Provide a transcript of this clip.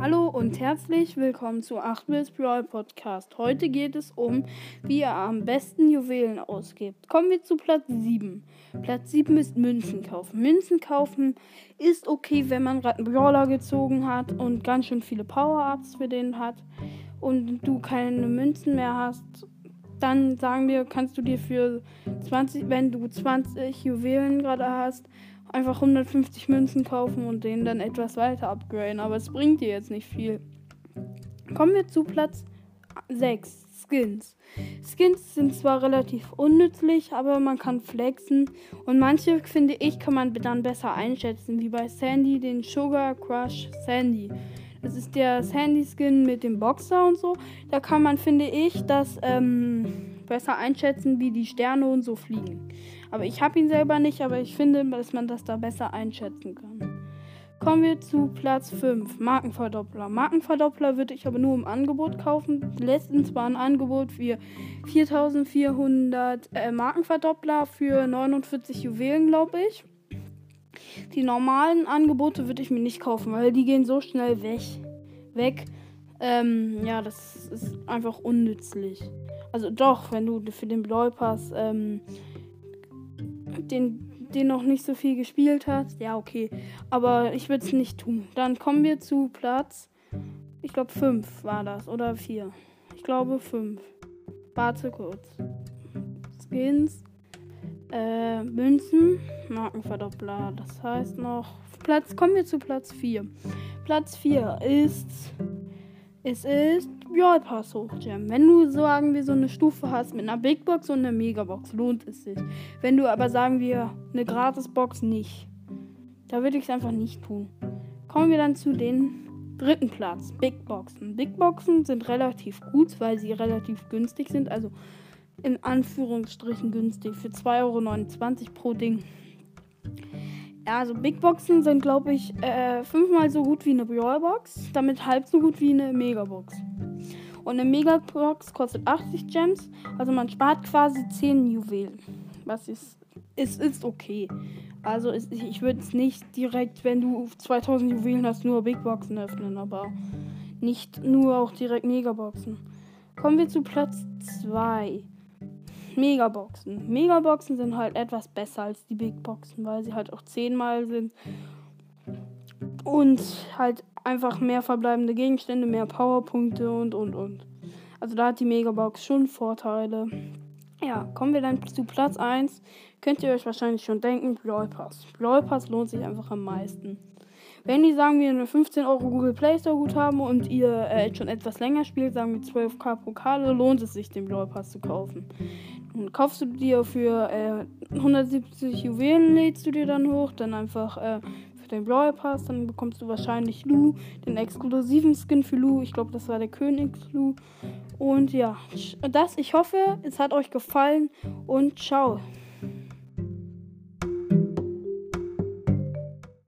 Hallo und herzlich willkommen zu 8-Bits Brawl Podcast. Heute geht es um, wie ihr am besten Juwelen ausgibt. Kommen wir zu Platz 7. Platz 7 ist Münzen kaufen. Münzen kaufen ist okay, wenn man gerade einen Brawler gezogen hat und ganz schön viele Power-Ups für den hat und du keine Münzen mehr hast. Dann sagen wir, kannst du dir für 20, wenn du 20 Juwelen gerade hast, einfach 150 Münzen kaufen und den dann etwas weiter upgraden. Aber es bringt dir jetzt nicht viel. Kommen wir zu Platz 6. Skins. Skins sind zwar relativ unnützlich, aber man kann flexen. Und manche, finde ich, kann man dann besser einschätzen, wie bei Sandy, den Sugar Crush Sandy. Das ist der Sandy-Skin mit dem Boxer und so. Da kann man, finde ich, das ähm, besser einschätzen, wie die Sterne und so fliegen. Aber ich habe ihn selber nicht, aber ich finde, dass man das da besser einschätzen kann. Kommen wir zu Platz 5, Markenverdoppler. Markenverdoppler würde ich aber nur im Angebot kaufen. Letztens war ein Angebot für 4400 äh, Markenverdoppler für 49 Juwelen, glaube ich. Die normalen Angebote würde ich mir nicht kaufen, weil die gehen so schnell weg. weg. Ähm, ja, das ist einfach unnützlich. Also doch, wenn du für den Brawl Pass ähm, den, den noch nicht so viel gespielt hast, ja, okay. Aber ich würde es nicht tun. Dann kommen wir zu Platz, ich glaube 5 war das, oder 4. Ich glaube 5. Warte kurz. Skins, äh, Münzen, Markenverdoppler. Das heißt noch, Platz, kommen wir zu Platz 4. Platz 4 ist, es ist Brawl Pass hochjammen. Wenn du, sagen wir, so eine Stufe hast mit einer Big Box und einer Megabox, lohnt es sich. Wenn du aber, sagen wir, eine Gratisbox nicht. Da würde ich es einfach nicht tun. Kommen wir dann zu den dritten Platz. Big Boxen. Big Boxen sind relativ gut, weil sie relativ günstig sind. Also in Anführungsstrichen günstig. Für 2,29 Euro pro Ding. Also Big Boxen sind, glaube ich, äh, fünfmal so gut wie eine Brawl Box. Damit halb so gut wie eine Megabox. Und eine Megabox kostet 80 Gems. Also man spart quasi 10 Juwelen. Was ist, ist, ist okay. Also ist, ich würde es nicht direkt, wenn du 2000 Juwelen hast, nur Big Boxen öffnen. Aber nicht nur auch direkt Megaboxen. Kommen wir zu Platz 2. Megaboxen. Megaboxen sind halt etwas besser als die Big Boxen, weil sie halt auch zehnmal sind. Und halt einfach mehr verbleibende Gegenstände, mehr Powerpunkte und und und. Also da hat die Megabox schon Vorteile. Ja, kommen wir dann zu Platz 1. Könnt ihr euch wahrscheinlich schon denken, Brawl Pass. Brawl Pass lohnt sich einfach am meisten. Wenn die, sagen wir, eine 15 Euro Google Play Store Guthaben und ihr äh, schon etwas länger spielt, sagen wir 12k Pokale, lohnt es sich, den Brawl Pass zu kaufen. Und kaufst du dir für äh, 170 Juwelen, lädst du dir dann hoch, dann einfach äh, für den Brawl Pass, dann bekommst du wahrscheinlich Lu, den exklusiven Skin für Lu. Ich glaube, das war der Königs Lu. Und ja, das, ich hoffe, es hat euch gefallen und ciao.